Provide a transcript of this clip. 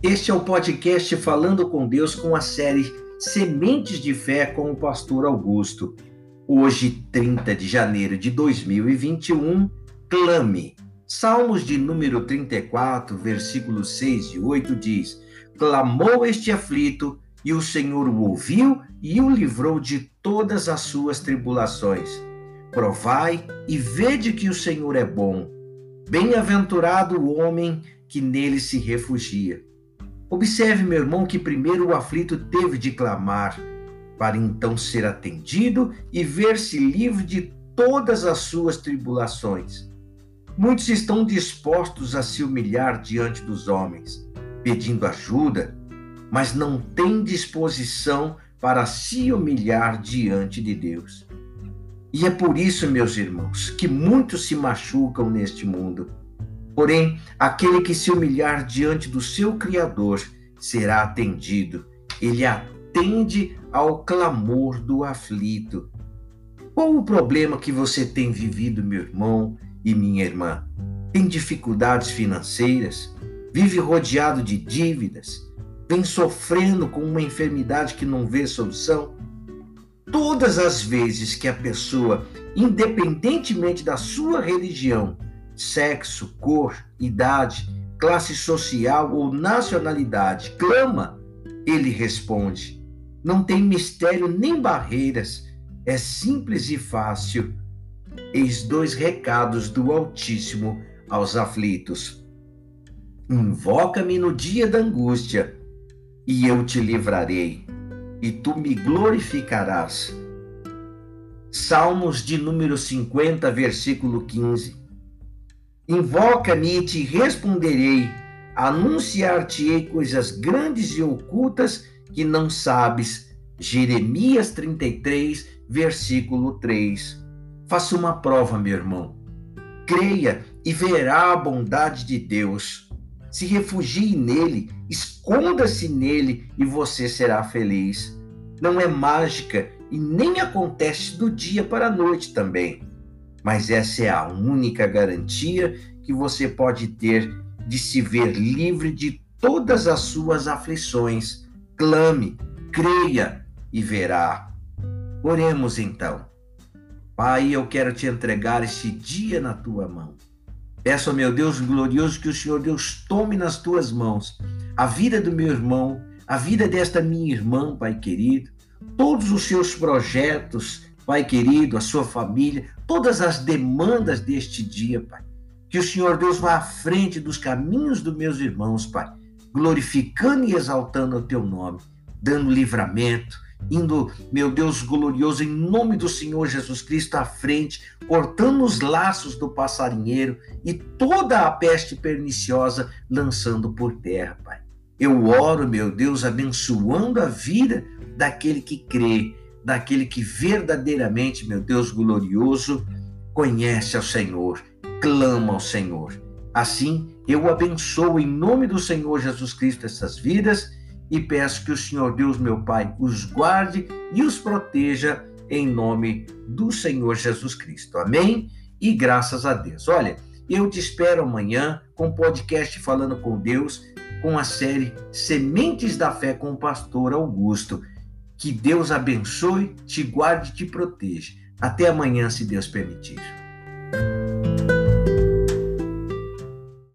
Este é o podcast Falando com Deus com a série Sementes de Fé com o Pastor Augusto. Hoje, 30 de janeiro de 2021, clame. Salmos de número 34, versículos 6 e 8 diz: Clamou este aflito, e o Senhor o ouviu e o livrou de todas as suas tribulações. Provai e vede que o Senhor é bom. Bem-aventurado o homem que nele se refugia. Observe, meu irmão, que primeiro o aflito teve de clamar, para então ser atendido e ver-se livre de todas as suas tribulações. Muitos estão dispostos a se humilhar diante dos homens, pedindo ajuda, mas não têm disposição para se humilhar diante de Deus. E é por isso, meus irmãos, que muitos se machucam neste mundo Porém, aquele que se humilhar diante do seu Criador será atendido. Ele atende ao clamor do aflito. Qual o problema que você tem vivido, meu irmão e minha irmã? Tem dificuldades financeiras? Vive rodeado de dívidas? Vem sofrendo com uma enfermidade que não vê solução? Todas as vezes que a pessoa, independentemente da sua religião, sexo, cor, idade, classe social ou nacionalidade clama, ele responde. Não tem mistério nem barreiras, é simples e fácil. Eis dois recados do Altíssimo aos aflitos. Invoca-me no dia da angústia, e eu te livrarei, e tu me glorificarás. Salmos de número 50, versículo 15. Invoca-me e te responderei, anunciar-te-ei coisas grandes e ocultas que não sabes. Jeremias 33, versículo 3. Faça uma prova, meu irmão. Creia e verá a bondade de Deus. Se refugie nele, esconda-se nele e você será feliz. Não é mágica e nem acontece do dia para a noite também mas essa é a única garantia que você pode ter de se ver livre de todas as suas aflições. Clame, creia e verá. Oremos então. Pai, eu quero te entregar este dia na tua mão. Peço, meu Deus glorioso, que o Senhor Deus tome nas tuas mãos a vida do meu irmão, a vida desta minha irmã, Pai querido, todos os seus projetos, Pai querido, a sua família, todas as demandas deste dia, Pai. Que o Senhor Deus vá à frente dos caminhos dos meus irmãos, Pai, glorificando e exaltando o teu nome, dando livramento, indo, meu Deus glorioso, em nome do Senhor Jesus Cristo à frente, cortando os laços do passarinheiro e toda a peste perniciosa lançando por terra, Pai. Eu oro, meu Deus, abençoando a vida daquele que crê daquele que verdadeiramente, meu Deus glorioso, conhece ao Senhor, clama ao Senhor. Assim, eu abençoo em nome do Senhor Jesus Cristo essas vidas e peço que o Senhor Deus, meu Pai, os guarde e os proteja em nome do Senhor Jesus Cristo. Amém? E graças a Deus. Olha, eu te espero amanhã com o podcast Falando com Deus, com a série Sementes da Fé com o Pastor Augusto. Que Deus abençoe, te guarde e te proteja. Até amanhã, se Deus permitir.